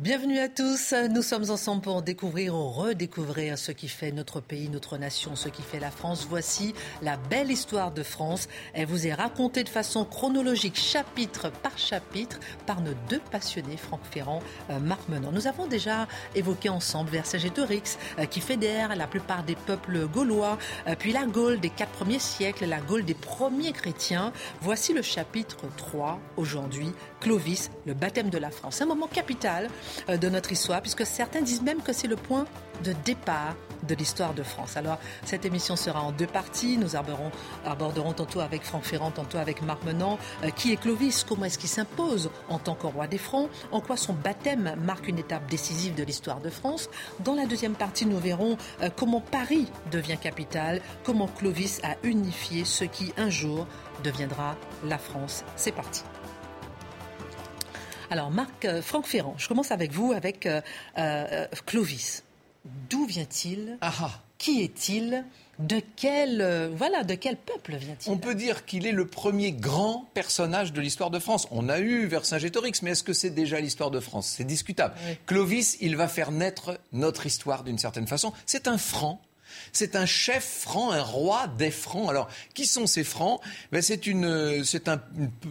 Bienvenue à tous. Nous sommes ensemble pour découvrir ou redécouvrir ce qui fait notre pays, notre nation, ce qui fait la France. Voici la belle histoire de France. Elle vous est racontée de façon chronologique, chapitre par chapitre, par nos deux passionnés, Franck Ferrand, euh, Marc Menant. Nous avons déjà évoqué ensemble Vercingétorix, euh, qui fédère la plupart des peuples gaulois, euh, puis la Gaule des quatre premiers siècles, la Gaule des premiers chrétiens. Voici le chapitre 3 aujourd'hui, Clovis, le baptême de la France. Un moment capital euh, de notre histoire, puisque certains disent même que c'est le point de départ de l'histoire de France. Alors, cette émission sera en deux parties. Nous aborderons, aborderons tantôt avec Franck Ferrand, tantôt avec Marc Menant. Euh, qui est Clovis? Comment est-ce qu'il s'impose en tant que roi des Francs? En quoi son baptême marque une étape décisive de l'histoire de France? Dans la deuxième partie, nous verrons euh, comment Paris devient capitale, comment Clovis a unifié ce qui, un jour, deviendra la France. C'est parti. Alors, Marc, euh, Franck Ferrand, je commence avec vous, avec euh, euh, Clovis. D'où vient-il Ah ah. Qui est-il de quel, voilà, de quel peuple vient-il On peut dire qu'il est le premier grand personnage de l'histoire de France. On a eu Vercingétorix, mais est-ce que c'est déjà l'histoire de France? C'est discutable. Oui. Clovis, il va faire naître notre histoire d'une certaine façon. C'est un franc. C'est un chef franc, un roi des francs. Alors, qui sont ces francs? Ben, C'est une, c'est un,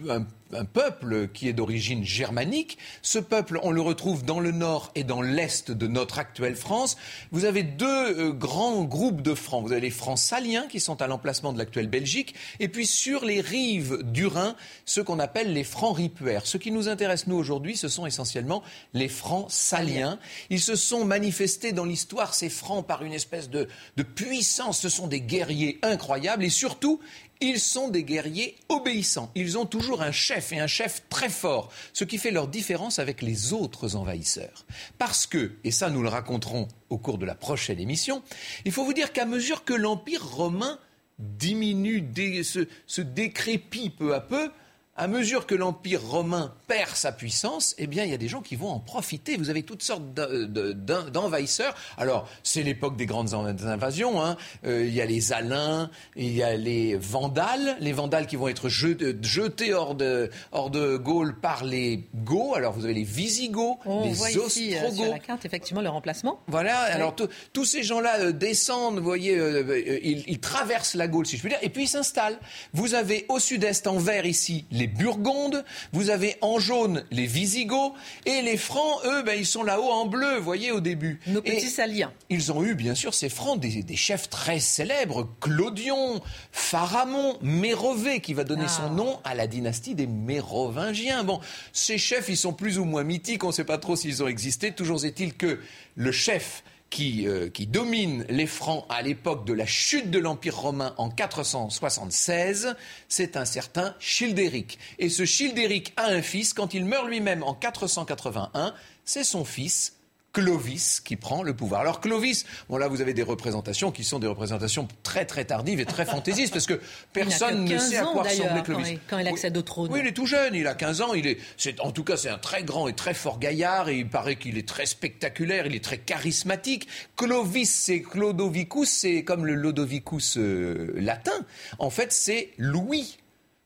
un- un peuple qui est d'origine germanique. Ce peuple, on le retrouve dans le nord et dans l'est de notre actuelle France. Vous avez deux euh, grands groupes de francs. Vous avez les francs saliens qui sont à l'emplacement de l'actuelle Belgique, et puis sur les rives du Rhin, ceux qu'on appelle les francs ripuaires. Ce qui nous intéresse nous aujourd'hui, ce sont essentiellement les francs saliens. Ils se sont manifestés dans l'histoire ces francs par une espèce de, de puissance. Ce sont des guerriers incroyables et surtout ils sont des guerriers obéissants. Ils ont toujours un chef et un chef très fort, ce qui fait leur différence avec les autres envahisseurs. Parce que, et ça nous le raconterons au cours de la prochaine émission, il faut vous dire qu'à mesure que l'Empire romain diminue, se, se décrépit peu à peu, à mesure que l'Empire romain perd sa puissance, eh bien, il y a des gens qui vont en profiter. Vous avez toutes sortes d'en- de- d'en- d'envahisseurs. Alors, c'est l'époque des grandes invasions. hein. Euh, il y a les Alains, il y a les Vandales. Les Vandales qui vont être jetés, jetés hors, de, hors de Gaule par les Goths. Alors, vous avez les Visigoths, On les voit ici euh, sur la carte effectivement le remplacement. Voilà, alors tous- ces gens-là euh, descendent, vous voyez, euh, euh, ils, ils traversent la Gaule, si je puis dire, et puis ils s'installent. Vous avez au sud-est, en vert ici, les Burgondes, vous avez en jaune les Visigoths, et les Francs, eux, ben, ils sont là-haut en bleu, vous voyez, au début. Nos Et- petits saliens. ils ont eu, bien sûr, ces francs, des, des chefs très célèbres, Clodion, Pharamond, Mérové, qui va donner Ah. son nom à la dynastie des Mérovingiens. Bon, ces chefs, ils sont plus ou moins mythiques, on ne sait pas trop s'ils ont existé. Toujours est-il que le chef qui, euh, qui domine les Francs à l'époque de la chute de l'Empire romain en 476, c'est un certain Childéric. Et ce Childéric a un fils, quand il meurt lui-même en 481, c'est son fils Clovis qui prend le pouvoir. Alors Clovis, bon là vous avez des représentations qui sont des représentations très très tardives et très fantaisistes parce que personne ne sait à 15 quoi ressemblait Clovis. quand il- quand il accède au trône. Oui, il est tout jeune, il a 15 ans, il est, c'est, en tout cas c'est un très grand et très fort gaillard et il paraît qu'il est très spectaculaire, il est très charismatique. Clovis, c'est Clodovicus, c'est comme le Lodovicus euh, latin. En fait, c'est Louis.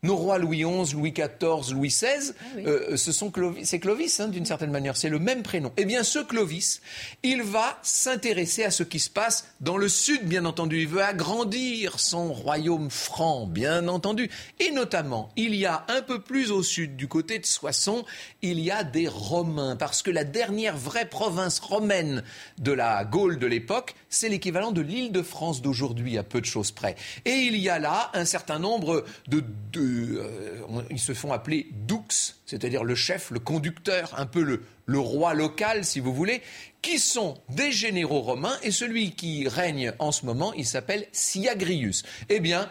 Nos rois Louis XI, Louis XIV, Louis XVI, oui. euh, ce sont Clovis, c'est Clovis hein, d'une certaine manière, c'est le même prénom. Eh bien, ce Clovis, il va s'intéresser à ce qui se passe dans le sud, bien entendu. Il veut agrandir son royaume franc, bien entendu. Et notamment, il y a un peu plus au sud, du côté de Soissons, il y a des Romains, parce que la dernière vraie province romaine de la Gaule de l'époque, c'est l'équivalent de l'île de France d'aujourd'hui, à peu de choses près. Et il y a là un certain nombre de... de euh, ils se font appeler dux, c'est-à-dire le chef, le conducteur, un peu le, le roi local, si vous voulez, qui sont des généraux romains, et celui qui règne en ce moment, il s'appelle Siagrius. Eh bien,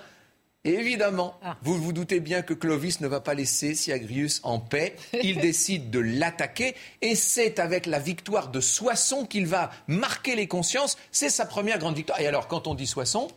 évidemment, ah. vous vous doutez bien que Clovis ne va pas laisser Siagrius en paix. Il décide de l'attaquer et c'est avec la victoire de Soissons qu'il va marquer les consciences. C'est sa première grande victoire. Et alors, quand on dit Soissons,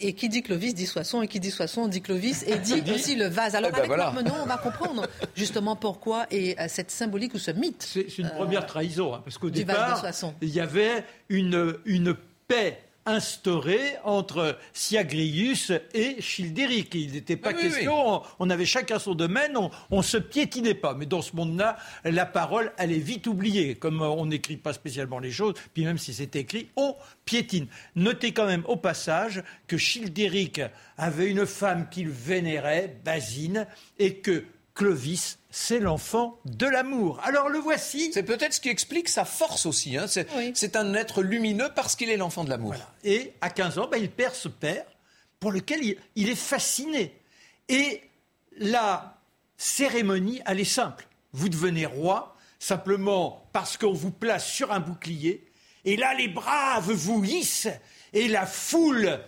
et, qui dit Clovis dit Soissons, et qui dit Soissons dit Clovis, et dit aussi le vase. Alors eh ben avec Menon, on va comprendre justement pourquoi et euh, cette symbolique ou ce mythe. C'est une première euh, trahison, hein, parce qu'au départ, il y avait une, une paix instauré entre Siagrius et Childéric. Il n'était pas question, On, avait chacun son domaine, on, ne se piétinait pas. Mais dans ce monde-là, la parole, elle est vite oubliée. Comme on n'écrit pas spécialement les choses, puis même si c'est écrit, on piétine. Notez quand même au passage que Childéric avait une femme qu'il vénérait, Basine, et que Clovis, c'est l'enfant de l'amour. Alors le voici. C'est peut-être ce qui explique sa force aussi. Hein. C'est un être lumineux parce qu'il est l'enfant de l'amour. Et à 15 ans, ben, il perd ce père pour lequel il, est fasciné. Et la cérémonie, elle est simple. Vous devenez roi simplement parce qu'on vous place sur un bouclier. Et là, les braves vous hissent et la foule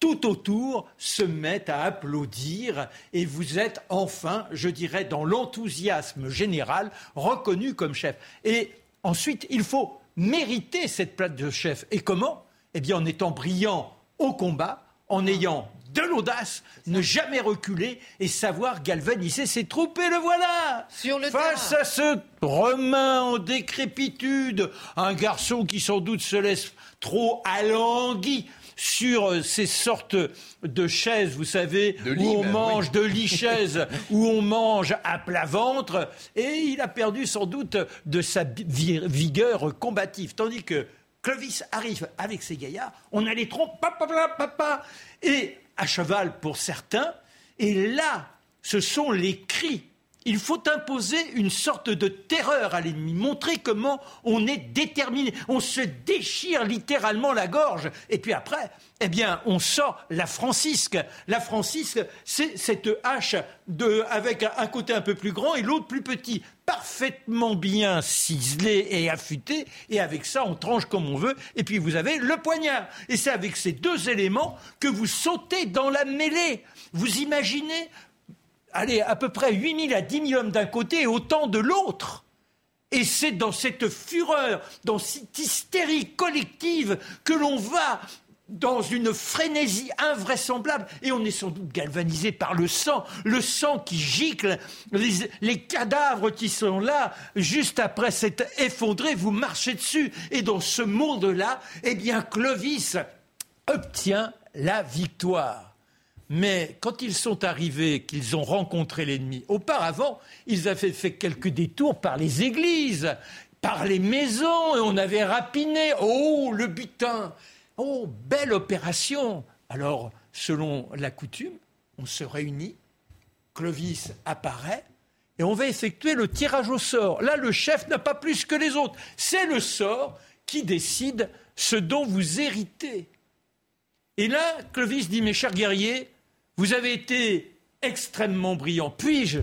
tout autour se mettent à applaudir et vous êtes enfin, je dirais, dans l'enthousiasme général, reconnu comme chef. Et ensuite, il faut mériter cette place de chef. Et comment? Eh bien, en étant brillant au combat, en ayant de l'audace, ne jamais reculer et savoir galvaniser ses troupes. Et le voilà Sur le Face à ce Romain en décrépitude, un garçon qui sans doute se laisse trop alangui sur euh, ces sortes de chaises, vous savez, où on mange de lit-chaises, où on mange à plat ventre, et il a perdu sans doute de sa vigueur combative. Tandis que Clovis arrive avec ses gaillards, on a les trompes, papa, papa, et à cheval pour certains, et là, ce sont les cris il faut imposer une sorte de terreur à l'ennemi, montrer comment on est déterminé. On se déchire littéralement la gorge. Et puis après, eh bien, on sort la francisque. La francisque, c'est cette hache de, avec un côté un peu plus grand et l'autre plus petit, parfaitement bien ciselé et affûté. Et avec ça, on tranche comme on veut. Et puis vous avez le poignard. Et c'est avec ces deux éléments que vous sautez dans la mêlée. Vous imaginez allez, à peu près 8 000 à 10 000 hommes d'un côté et autant de l'autre. Et c'est dans cette fureur, dans cette hystérie collective que l'on va dans une frénésie invraisemblable, et on est sans doute galvanisé par le sang, le sang qui gicle, les, cadavres qui sont là, juste après s'être effondré, vous marchez dessus, et dans ce monde-là, eh bien, Clovis obtient la victoire. Mais quand ils sont arrivés, qu'ils ont rencontré l'ennemi, auparavant, ils avaient fait quelques détours par les églises, par les maisons, et on avait rapiné. Oh, le butin Oh, belle opération Alors, selon la coutume, on se réunit, Clovis apparaît, et on va effectuer le tirage au sort. Là, le chef n'a pas plus que les autres. C'est le sort qui décide ce dont vous héritez. Et là, Clovis dit, mes chers guerriers, vous avez été extrêmement brillant. Puis-je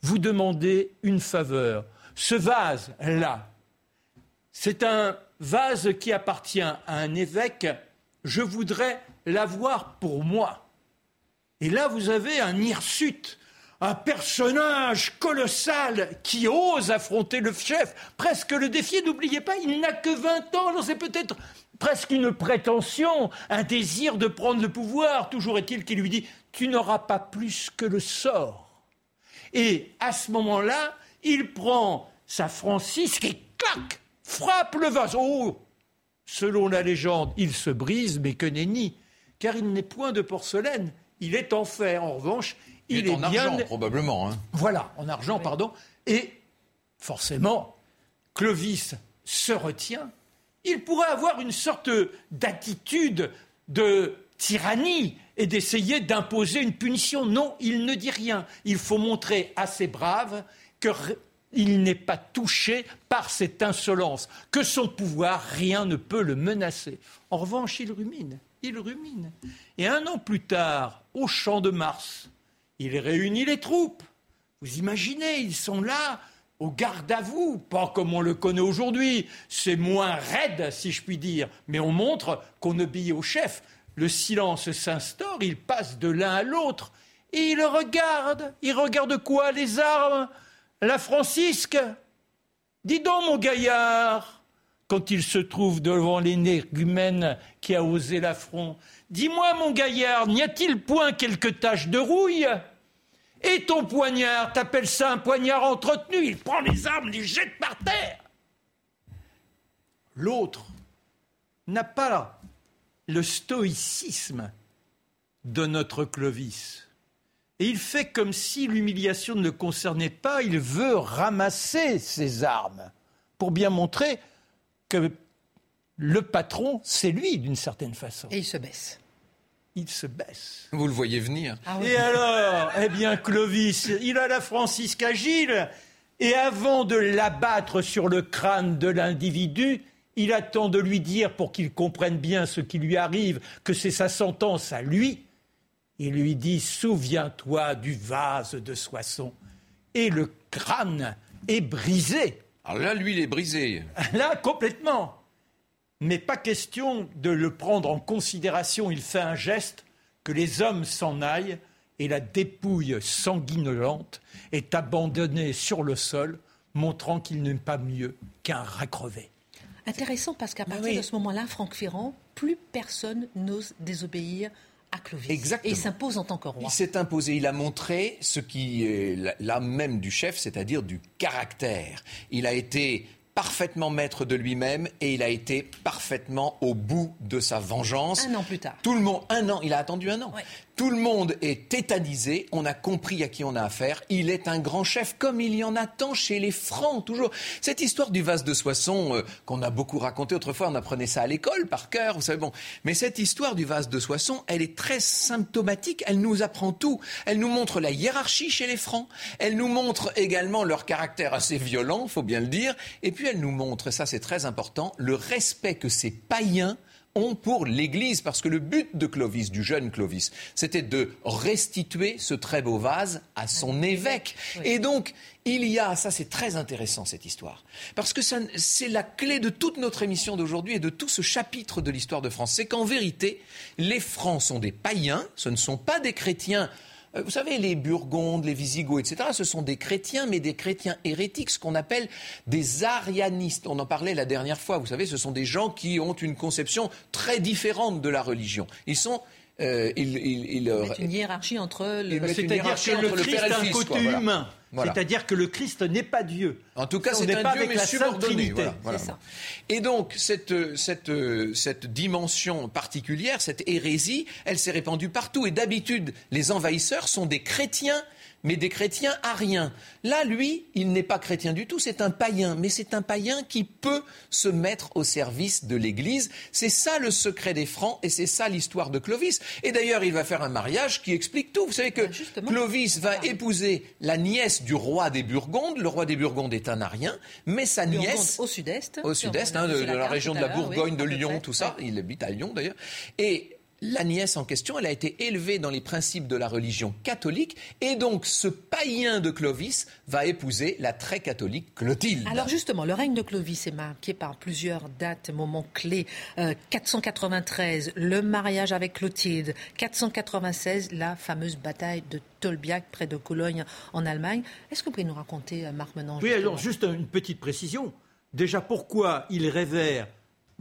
vous demander une faveur? Ce vase-là, c'est un vase qui appartient à un évêque. Je voudrais l'avoir pour moi. Et là, vous avez un hirsute, un personnage colossal qui ose affronter le chef, presque le défier. N'oubliez pas, il n'a que 20 ans, c'est peut-être presque une prétention, un désir de prendre le pouvoir. Toujours est-il qu'il lui dit Tu n'auras pas plus que le sort. Et à ce moment-là, il prend sa Francisque et clac frappe le vase. Oh Selon la légende, il se brise, mais que nenni, car il n'est point de porcelaine, il est en fer. En revanche, il, est, en argent, probablement. Hein. Voilà, en argent, pardon. Et forcément, Clovis se retient il pourrait avoir une sorte d'attitude de tyrannie et d'essayer d'imposer une punition. Non, il ne dit rien. Il faut montrer à ses braves qu'il n'est pas touché par cette insolence, que son pouvoir, rien ne peut le menacer. En revanche, il rumine, il rumine. Et un an plus tard, au champ de Mars, il réunit les troupes. Vous imaginez, ils sont là, au garde à vous, pas comme on le connaît aujourd'hui. C'est moins raide, si je puis dire, mais on montre qu'on obéit au chef. Le silence s'instaure, il passe de l'un à l'autre, et il regarde. Il regarde quoi Les armes? La Francisque Dis donc, mon gaillard, quand il se trouve devant l'énergumène qui a osé l'affront, dis-moi, mon gaillard, n'y a-t-il point quelques taches de rouille? Et ton poignard, t'appelles ça un poignard entretenu Il prend les armes, les jette par terre. L'autre n'a pas le stoïcisme de notre Clovis. Et il fait comme si l'humiliation ne le concernait pas, il veut ramasser ses armes pour bien montrer que le patron, c'est lui d'une certaine façon. Et il se baisse. Il se baisse. Vous le voyez venir. Ah Et alors, eh bien, Clovis, il a la Francisque agile, et avant de l'abattre sur le crâne de l'individu, il attend de lui dire, pour qu'il comprenne bien ce qui lui arrive, que c'est sa sentence à lui. Il lui dit Souviens-toi du vase de Soissons. Et le crâne est brisé. Alors là, lui, il est brisé. Là, complètement. Mais pas question de le prendre en considération. Il fait un geste que les hommes s'en aillent et la dépouille sanguinolente est abandonnée sur le sol, montrant qu'il n'est pas mieux qu'un rat crevé. Intéressant parce qu'à partir de ce moment-là, Franck Ferrand, plus personne n'ose désobéir à Clovis. Exactement. Et il s'impose en tant que roi. Il s'est imposé, il a montré ce qui est l'âme même du chef, c'est-à-dire du caractère. Il a été parfaitement maître de lui-même et il a été parfaitement au bout de sa vengeance. Un an plus tard. Tout le monde, un an, il a attendu un an. Tout le monde est tétanisé, on a compris à qui on a affaire. Il est un grand chef, comme il y en a tant chez les Francs, toujours. Cette histoire du vase de Soissons, euh, qu'on a beaucoup raconté autrefois, on apprenait ça à l'école par cœur, vous savez, bon. Mais cette histoire du vase de Soissons, elle est très symptomatique, elle nous apprend tout. Elle nous montre la hiérarchie chez les Francs, elle nous montre également leur caractère assez violent, faut bien le dire, et puis elle nous montre, ça c'est très important, le respect que ces païens ont pour l'Église, parce que le but de Clovis, du jeune Clovis, c'était de restituer ce très beau vase à son évêque. Et donc, il y a, ça c'est très intéressant cette histoire, parce que c'est la clé de toute notre émission d'aujourd'hui et de tout ce chapitre de l'histoire de France, c'est qu'en vérité, les Francs sont des païens, ce ne sont pas des chrétiens vous savez, les Burgondes, les Visigoths, etc., ce sont des chrétiens, mais des chrétiens hérétiques, ce qu'on appelle des arianistes. On en parlait la dernière fois. Vous savez, ce sont des gens qui ont une conception très différente de la religion. Ils sont euh, il, il, une hiérarchie entre le, c'est-à-dire que le Christ a un côté humain. C'est-à-dire que le Christ n'est pas Dieu. En tout cas, c'est un Dieu mais subordonné. Et donc, cette, cette, cette dimension particulière, cette hérésie, elle s'est répandue partout. Et d'habitude, les envahisseurs sont des chrétiens mais des chrétiens ariens. Là, lui, il n'est pas chrétien du tout, c'est un païen, mais c'est un païen qui peut se mettre au service de l'Église. C'est ça le secret des Francs et c'est ça l'histoire de Clovis. Et d'ailleurs, il va faire un mariage qui explique tout. Vous savez que bah, Clovis va épouser la nièce du roi des Burgondes. Le roi des Burgondes est un arien, mais sa nièce... Au sud-est. Au sud-est, hein, de, la, région de la Bourgogne, de Lyon, tout ça. Il habite à Lyon d'ailleurs. Et la nièce en question, elle a été élevée dans les principes de la religion catholique et donc ce païen de Clovis va épouser la très catholique Clotilde. Alors justement, le règne de Clovis est marqué par plusieurs dates, moments clés. 493, euh, le mariage avec Clotilde. 496, la fameuse bataille de Tolbiac près de Cologne en Allemagne. Est-ce que vous pouvez nous raconter, euh, Marc Menange Oui, alors juste une petite précision. Déjà, pourquoi il révère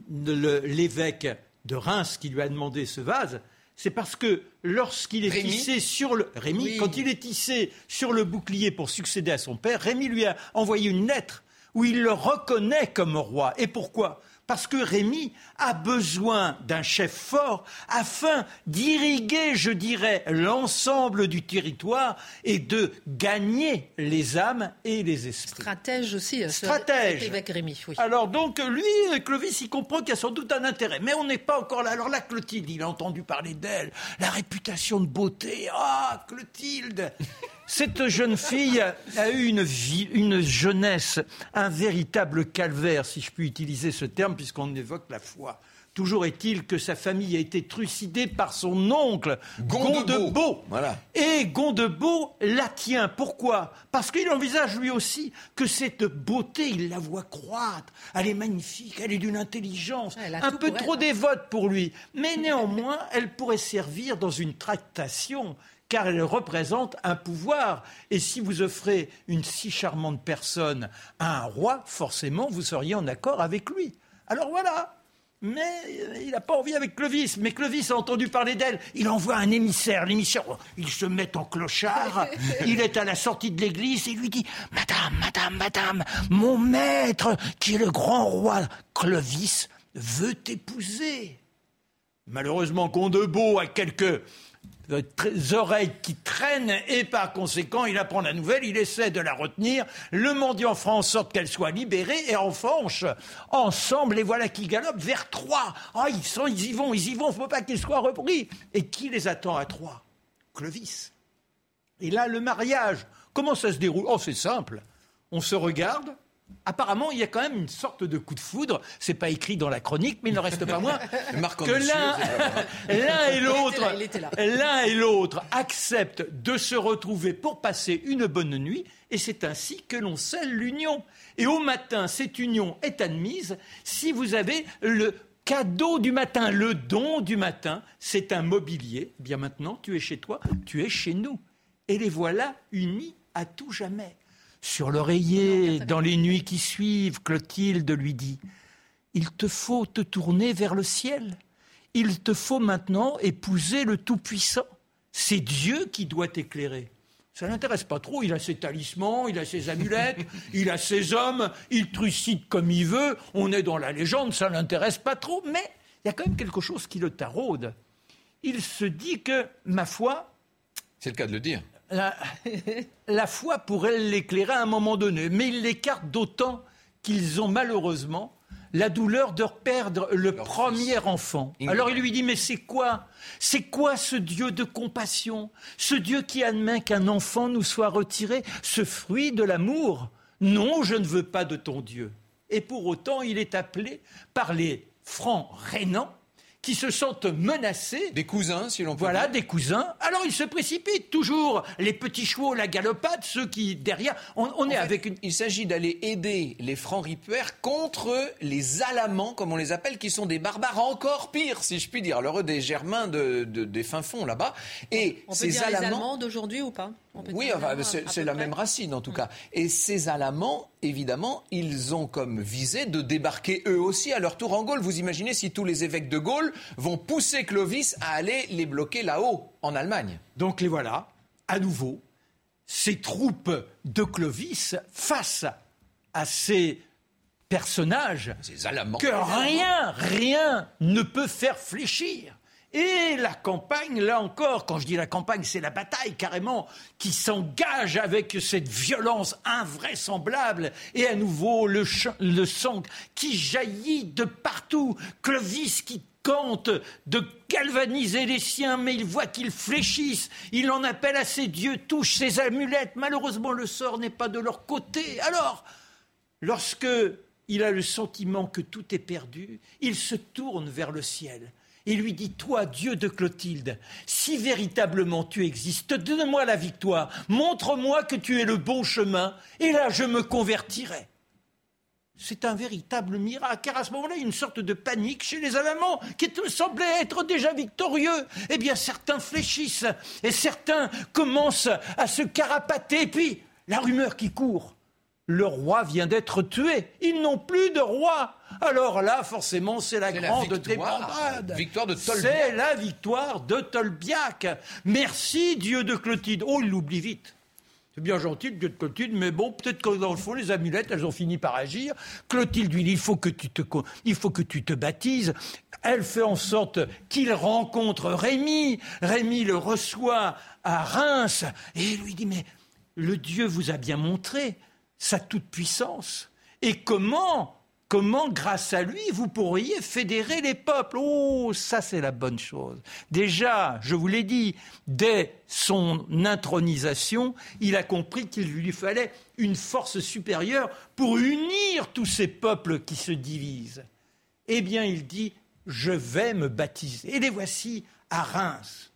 l'évêque de Reims qui lui a demandé ce vase, c'est parce que lorsqu'il est tissé sur le Rémi, quand il est tissé sur le bouclier pour succéder à son père, Rémi lui a envoyé une lettre où il le reconnaît comme roi. Et pourquoi? Parce que Rémy a besoin d'un chef fort afin d'irriguer, je dirais, l'ensemble du territoire et de gagner les âmes et les esprits. Stratège aussi, euh, Stratège. Évêque Rémy, oui. Alors donc, lui, Clovis, il comprend qu'il y a sans doute un intérêt. Mais on n'est pas encore là. Alors là, Clotilde, il a entendu parler d'elle, la réputation de beauté. Ah, Clotilde cette jeune fille a eu une, vie, une jeunesse, un véritable calvaire, si je puis utiliser ce terme, puisqu'on évoque la foi. Toujours est-il que sa famille a été trucidée par son oncle, Gondebaud. Voilà. Et Gondebaud la tient. Pourquoi? Parce qu'il envisage lui aussi que cette beauté, il la voit croître. Elle est magnifique, elle est d'une intelligence, un peu trop hein. dévote pour lui. Mais néanmoins, elle pourrait servir dans une tractation car elle représente un pouvoir. Et si vous offrez une si charmante personne à un roi, forcément, vous seriez en accord avec lui. Alors voilà, mais il n'a pas envie avec Clovis. Mais Clovis a entendu parler d'elle. Il envoie un émissaire. L'émissaire, oh, il se met en clochard. il est à la sortie de l'église et lui dit Madame, madame, madame, mon maître, qui est le grand roi Clovis, veut t'épouser. Malheureusement, Gondebaud a quelques oreilles qui traînent et par conséquent, il apprend la nouvelle, il essaie de la retenir. Le mendiant fera en sorte qu'elle soit libérée et en fanche. Ensemble, les voilà qui galopent vers Troyes. Ah, ils, ils y vont, ils y vont, faut pas qu'ils soient repris. Et qui les attend à Troyes Clovis. Et là, le mariage, comment ça se déroule? Oh, c'est simple. On se regarde, Apparemment, il y a quand même une sorte de coup de foudre. C'est pas écrit dans la chronique, mais il ne reste pas moins que l'un et l'autre, l'un et l'autre acceptent de se retrouver pour passer une bonne nuit, et c'est ainsi que l'on scelle l'union. Et au matin, cette union est admise si vous avez le cadeau du matin, le don du matin, c'est un mobilier. Eh bien maintenant, tu es chez toi, tu es chez nous, et les voilà unis à tout jamais. Sur l'oreiller, dans les nuits qui suivent, Clotilde lui dit Il te faut te tourner vers le ciel. Il te faut maintenant épouser le Tout-Puissant. C'est Dieu qui doit t'éclairer. Ça l'intéresse pas trop. Il a ses talismans, il a ses amulettes, il a ses hommes, il trucide comme il veut. On est dans la légende, ça l'intéresse pas trop. Mais il y a quand même quelque chose qui le taraude. Il se dit que, ma foi. C'est le cas de le dire la, foi pourrait l'éclairer à un moment donné, mais il l'écarte d'autant qu'ils ont malheureusement la douleur de perdre le premier enfant. Alors il lui dit, mais c'est quoi? C'est quoi ce Dieu de compassion? Ce Dieu qui admet qu'un enfant nous soit retiré Ce fruit de l'amour? Non, je ne veux pas de ton Dieu. Et pour autant, il est appelé par les francs rénants qui se sentent menacés. Des cousins, si l'on peut Voilà, des cousins. Alors ils se précipitent toujours. Les petits chevaux, la galopade, ceux qui derrière. On, est avec une. Il s'agit d'aller aider les francs ripuaires contre les Alamans, comme on les appelle, qui sont des barbares encore pires, si je puis dire. Alors eux, des Germains de, des fins fonds là-bas. Et on peut ces dire Alamans... les Allemands d'aujourd'hui ou pas? Oui, c'est la même racine en tout cas. Et ces Alamans, évidemment, ils ont comme visée de débarquer eux aussi à leur tour en Gaule. Vous imaginez si tous les évêques de Gaule vont pousser Clovis à aller les bloquer là-haut, en Allemagne. Donc les voilà, à nouveau, ces troupes de Clovis face à ces personnages ces Alamans. que rien, rien ne peut faire fléchir. Et la campagne, là encore, quand je dis la campagne, c'est la bataille carrément qui s'engage avec cette violence invraisemblable. Et à nouveau, le, sang qui jaillit de partout. Clovis qui tente de galvaniser les siens, mais il voit qu'ils fléchissent. Il en appelle à ses dieux, touche ses amulettes. Malheureusement, le sort n'est pas de leur côté. Alors, lorsque il a le sentiment que tout est perdu, il se tourne vers le ciel et lui dit, toi, Dieu de Clotilde, si véritablement tu existes, donne-moi la victoire, montre-moi que tu es le bon chemin, et là je me convertirai. C'est un véritable miracle, car à ce moment-là, il y a une sorte de panique chez les Allemands qui semblaient être déjà victorieux. Eh bien, certains fléchissent et certains commencent à se carapater. Et puis, la rumeur qui court, le roi vient d'être tué. Ils n'ont plus de roi. Alors là, forcément, c'est la grande débandade. Victoire de C'est la victoire de Tolbiac. Merci, Dieu de Clotilde. Oh, il l'oublie vite. C'est bien gentil, Dieu de Clotilde, mais bon, peut-être que dans le fond, les amulettes, elles ont fini par agir. Clotilde lui dit, il faut que tu te, il faut que tu te baptises. Elle fait en sorte qu'il rencontre Rémi. Rémi le reçoit à Reims et lui dit, mais le Dieu vous a bien montré sa toute-puissance. Et comment, comment, grâce à lui, vous pourriez fédérer les peuples? Oh, ça c'est la bonne chose. Déjà, je vous l'ai dit, dès son intronisation, il a compris qu'il lui fallait une force supérieure pour unir tous ces peuples qui se divisent. Eh bien, il dit, je vais me baptiser. Et les voici à Reims.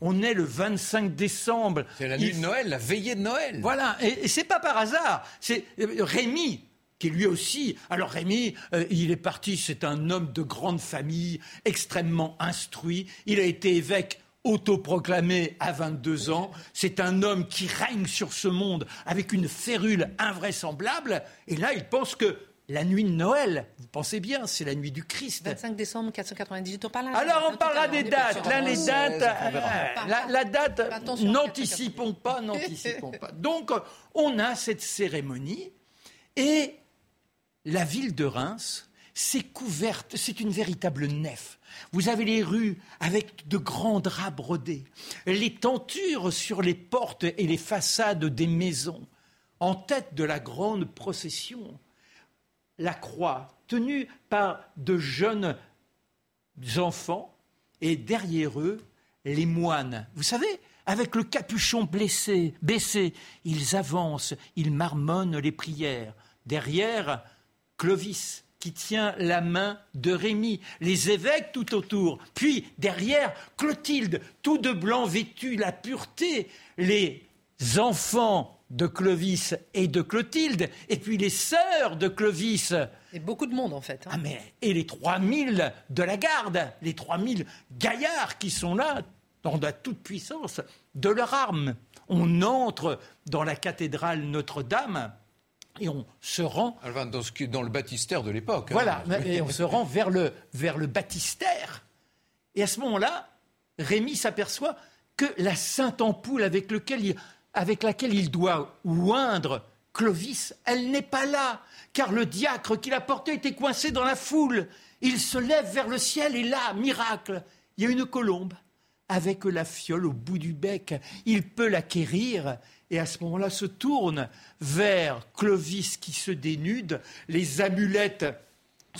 On est le 25 décembre. C'est la nuit de Noël, la veillée de Noël. Voilà, et, et c'est pas par hasard. C'est euh, Rémi qui lui aussi. Alors Rémi, euh, il est parti, c'est un homme de grande famille, extrêmement instruit. Il a été évêque autoproclamé à 22 ans. C'est un homme qui règne sur ce monde avec une férule invraisemblable. Et là, il pense que la nuit de Noël, vous pensez bien, c'est la nuit du Christ. 25 décembre 498, on parlera. Alors on parlera des dates. Là, les dates, euh, la, date, n'anticipons pas, n'anticipons pas. Donc, on a cette cérémonie et la ville de Reims, c'est couverte, c'est une véritable nef. Vous avez les rues avec de grands draps brodés, les tentures sur les portes et les façades des maisons. En tête de la grande procession, la croix, tenue par de jeunes enfants, et derrière eux, les moines. Vous savez, avec le capuchon blessé, baissé, ils avancent, ils marmonnent les prières. Derrière, Clovis, qui tient la main de Rémy, les évêques tout autour, puis derrière Clotilde, tout de blanc vêtu, la pureté, les enfants de Clovis et de Clotilde, et puis les sœurs de Clovis. Et beaucoup de monde en fait. Hein. Ah mais, et les 3000 de la garde, les 3000 gaillards qui sont là, dans la toute-puissance de leur arme. On entre dans la cathédrale Notre-Dame et on se rend. Dans, ce dans le baptistère de l'époque. Hein. Voilà, et on se rend vers le, vers le baptistère. Et à ce moment-là, Rémi s'aperçoit que la sainte ampoule avec lequel il avec laquelle il doit oindre Clovis, elle n'est pas là, car le diacre qui la portait était coincé dans la foule. Il se lève vers le ciel et là, miracle, il y a une colombe avec la fiole au bout du bec. Il peut l'acquérir et à ce moment-là se tourne vers Clovis qui se dénude, les amulettes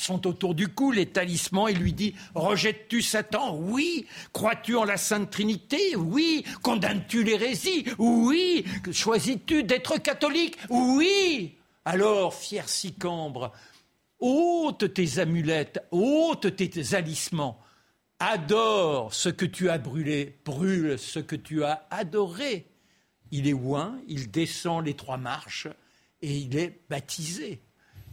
sont autour du cou, les talismans, et lui dit Rejettes-tu Satan? Oui. Crois-tu en la Sainte Trinité? Oui. Condamnes-tu l'hérésie? Oui. Choisis-tu d'être catholique? Oui. Alors, fier Sicambre, ôte tes amulettes, ôte tes talismans, adore ce que tu as brûlé, brûle ce que tu as adoré. Il est oint, il descend les trois marches et il est baptisé.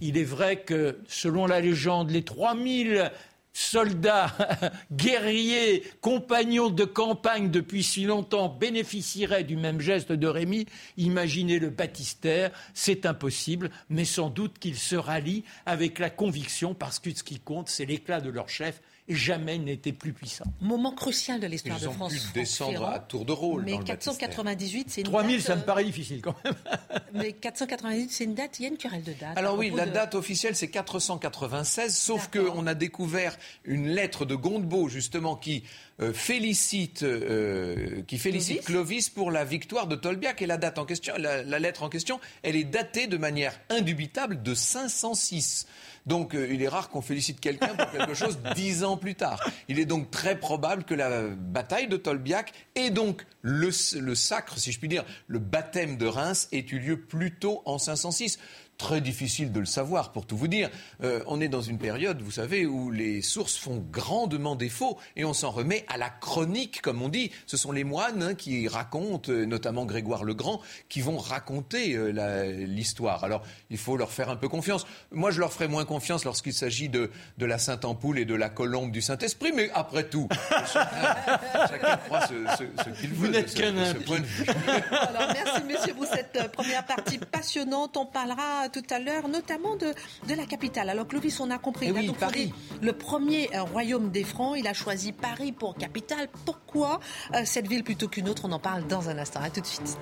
Il est vrai que, selon la légende, les 3000 soldats, guerriers, compagnons de campagne depuis si longtemps bénéficieraient du même geste de Rémy, imaginez le baptistère, c'est impossible, mais sans doute qu'ils se rallient avec la conviction, parce que ce qui compte, c'est l'éclat de leur chef jamais n'était plus puissant. Moment crucial de l'histoire de France. Ils ont pu descendre à tour de rôle. Mais 498, c'est une 3000, ça me paraît difficile quand même. mais 498, c'est une date, il y a une querelle de date. Alors oui, la date officielle, c'est 496, sauf qu'on a découvert une lettre de Gondebaud, justement, qui euh, félicite, euh, qui félicite Clovis. pour la victoire de Tolbiac. Et la date en question, la, la lettre en question, elle est datée de manière indubitable de 506. Donc euh, il est rare qu'on félicite quelqu'un pour quelque chose dix ans plus tard. Il est donc très probable que la bataille de Tolbiac et donc le, le sacre, si je puis dire, le baptême de Reims ait eu lieu plus tôt en 506 très difficile de le savoir, pour tout vous dire. Euh, on est dans une période, vous savez, où les sources font grandement défaut et on s'en remet à la chronique, comme on dit. Ce sont les moines hein, qui racontent, euh, notamment Grégoire le Grand, qui vont raconter euh, l'histoire. Alors, il faut leur faire un peu confiance. Moi, je leur ferai moins confiance lorsqu'il s'agit de, de la Sainte Ampoule et de la colombe du Saint-Esprit, mais après tout, chacun, croit ce, qu'il veut. Vous n'êtes qu'un Alors, merci, monsieur, pour cette première partie passionnante. On parlera tout à l'heure, notamment de, de la capitale. Alors Clovis, on a compris, eh il a Paris. le premier euh, royaume des Francs. Il a choisi Paris pour capitale. Pourquoi euh, cette ville plutôt qu'une autre? On en parle dans un instant. À tout de suite.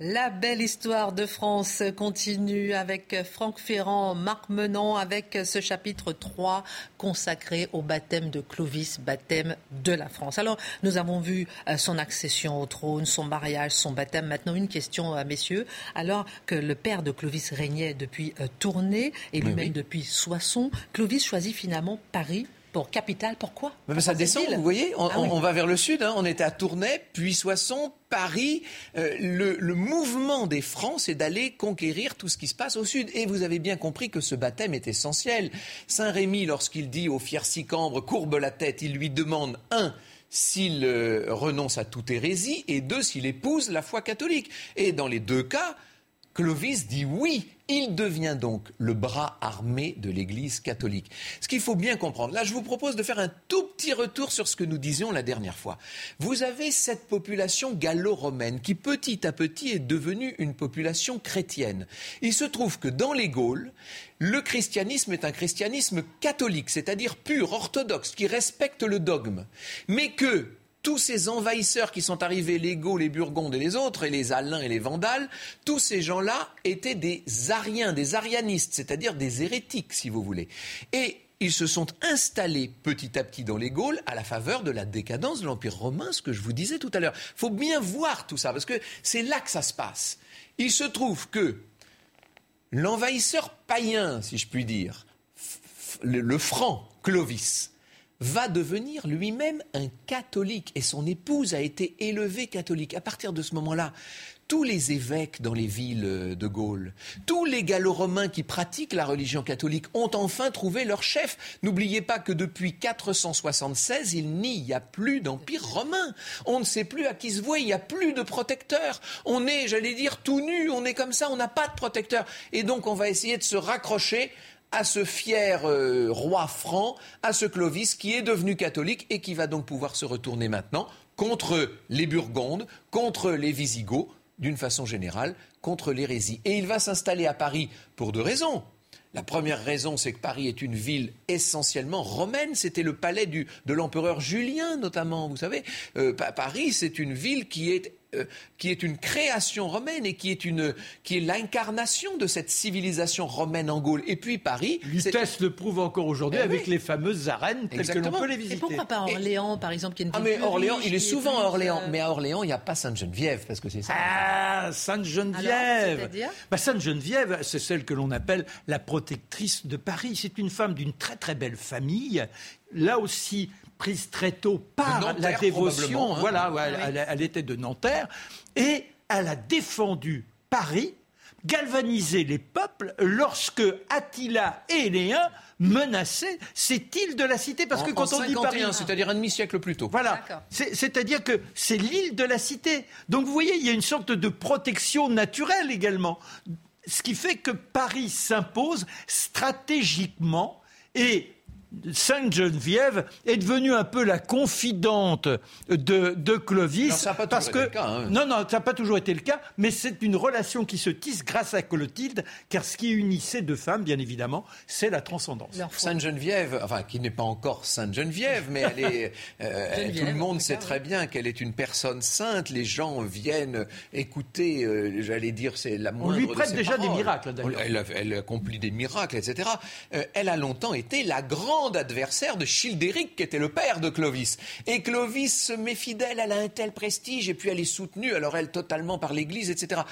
La belle histoire de France continue avec Franck Ferrand, Marc Menant, avec ce chapitre 3 consacré au baptême de Clovis, baptême de la France. Alors, nous avons vu euh, son accession au trône, son mariage, son baptême. Maintenant, une question, à messieurs. Alors que le père de Clovis régnait depuis euh, Tournai et lui-même depuis Soissons, Clovis choisit finalement Paris pour capitale. Pourquoi mais Ça descend, vous voyez, on, ah va vers le sud. Hein. On était à Tournai, puis Soissons, Paris. Euh, le, mouvement des Francs, c'est d'aller conquérir tout ce qui se passe au sud. Et vous avez bien compris que ce baptême est essentiel. Saint Rémy, lorsqu'il dit au fier Sicambre, courbe la tête, il lui demande un s'il euh, renonce à toute hérésie et deux, s'il épouse la foi catholique. Et dans les deux cas, Clovis dit oui. Il devient donc le bras armé de l'Église catholique. Ce qu'il faut bien comprendre, là je vous propose de faire un tout petit retour sur ce que nous disions la dernière fois. Vous avez cette population gallo-romaine qui petit à petit est devenue une population chrétienne. Il se trouve que dans les Gaules, le christianisme est un christianisme catholique, c'est-à-dire pur, orthodoxe, qui respecte le dogme, mais que tous ces envahisseurs qui sont arrivés, les Gauls, les Burgondes et les autres, et les Alains et les Vandales, tous ces gens-là étaient des Ariens, des Arianistes, c'est-à-dire des hérétiques, si vous voulez. Et ils se sont installés petit à petit dans les Gaules à la faveur de la décadence de l'Empire romain, ce que je vous disais tout à l'heure. Il faut bien voir tout ça, parce que c'est là que ça se passe. Il se trouve que l'envahisseur païen, si je puis dire, le franc, Clovis, va devenir lui-même un catholique et son épouse a été élevée catholique. À partir de ce moment-là, tous les évêques dans les villes de Gaulle, tous les gallo-romains qui pratiquent la religion catholique ont enfin trouvé leur chef. N'oubliez pas que depuis 476, il n'y a plus d'empire romain. On ne sait plus à qui se voit, il n'y a plus de protecteur. On est, j'allais dire, tout nu, on est comme ça, on n'a pas de protecteur. Et donc on va essayer de se raccrocher à ce fier euh, roi franc, à ce Clovis qui est devenu catholique et qui va donc pouvoir se retourner maintenant contre les Burgondes, contre les Visigoths, d'une façon générale, contre l'hérésie. Et il va s'installer à Paris pour deux raisons. La première raison, c'est que Paris est une ville essentiellement romaine. C'était le palais de l'empereur Julien, notamment, vous savez. Euh, Paris, c'est une ville qui est euh, qui est une création romaine et qui est, une, qui est l'incarnation de cette civilisation romaine en Gaule. Et puis Paris. Lutèce le prouve encore aujourd'hui eh avec les fameuses arènes telles que l'on peut les visiter. Et pourquoi pas Orléans, par exemple, qui est une Ah, mais Orléans, il est souvent à Orléans. Euh, mais à Orléans, il n'y a pas Sainte-Geneviève, parce que c'est ça. Ah, Sainte-Geneviève bah, Sainte-Geneviève, c'est celle que l'on appelle la protectrice de Paris. C'est une femme d'une très très belle famille. Là aussi, prise très tôt par la dévotion. Hein. Voilà, ah elle, était de Nanterre. Et elle a défendu Paris, galvanisé les peuples lorsque Attila et Léon menaçaient cette île de la cité. Parce que quand on dit Paris. C'est-à-dire un demi-siècle plus tôt. Voilà. C'est-à-dire que c'est l'île de la cité. Donc vous voyez, il y a une sorte de protection naturelle également. Ce qui fait que Paris s'impose stratégiquement et Sainte Geneviève est devenue un peu la confidente de, Clovis. ça n'a pas parce que, été le cas. Hein. Non, non, ça n'a pas toujours été le cas, mais c'est une relation qui se tisse grâce à Clotilde, car ce qui unit ces deux femmes, bien évidemment, c'est la transcendance. Sainte Geneviève, enfin, qui n'est pas encore Sainte Geneviève, mais elle est, euh, tout le monde sait très bien qu'elle est une personne sainte. Les gens viennent écouter, euh, j'allais dire, c'est la moindre On lui prête déjà des miracles, d'ailleurs. Elle, elle, accomplit des miracles, etc. Euh, elle a longtemps été la grande adversaire de Childéric, qui était le père de Clovis. Et Clovis, mais fidèle, elle a un tel prestige, et puis elle est soutenue, alors elle totalement par l'Église, etc.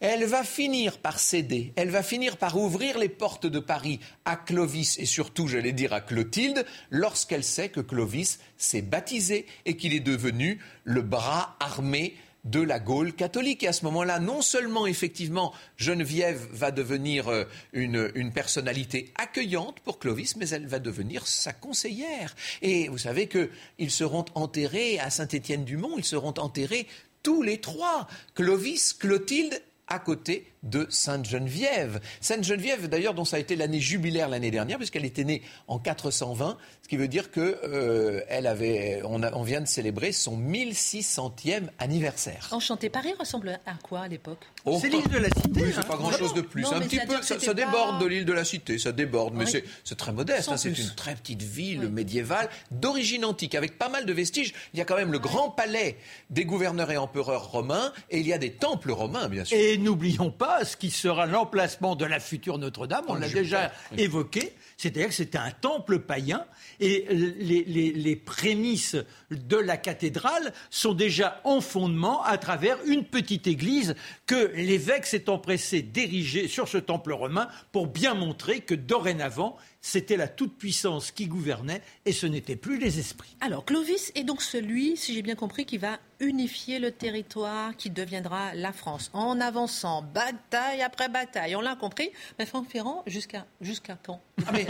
Elle va finir par céder, elle va finir par ouvrir les portes de Paris à Clovis et surtout, j'allais dire, à Clotilde, lorsqu'elle sait que Clovis s'est baptisé et qu'il est devenu le bras armé de la Gaule catholique. Et à ce moment-là, non seulement, effectivement, Geneviève va devenir euh, une, une, personnalité accueillante pour Clovis, mais elle va devenir sa conseillère. Et vous savez qu'ils seront enterrés à Saint-Étienne-du-Mont, ils seront enterrés tous les trois, Clovis, Clotilde à côté de Sainte-Geneviève. Sainte-Geneviève, d'ailleurs, dont ça a été l'année jubilaire l'année dernière, puisqu'elle était née en 420, ce qui veut dire que euh, elle avait, on, vient de célébrer son 1600e anniversaire. Enchanté. Paris ressemble à quoi à l'époque? Oh, C'est l'île de la Cité. Oui, c'est hein. pas grand-chose de plus. un petit peu, ça, déborde de l'île de la Cité, ça déborde, mais c'est très modeste. Hein, c'est une très petite ville médiévale d'origine antique, avec pas mal de vestiges. Il y a quand même le grand palais des gouverneurs et empereurs romains, et il y a des temples romains, bien sûr. Et n'oublions pas ce qui sera l'emplacement de la future Notre-Dame. On l'a déjà évoqué. C'est-à-dire que c'était un temple païen et les, prémices de la cathédrale sont déjà en fondement à travers une petite église que l'évêque s'est empressé d'ériger sur ce temple romain pour bien montrer que dorénavant, c'était la toute-puissance qui gouvernait et ce n'était plus les esprits. Alors, Clovis est donc celui, si j'ai bien compris, qui va unifier le territoire qui deviendra la France en avançant bataille après bataille. On l'a compris. Mais Franck Ferrand, jusqu'à jusqu'à quand? Ah, Mais,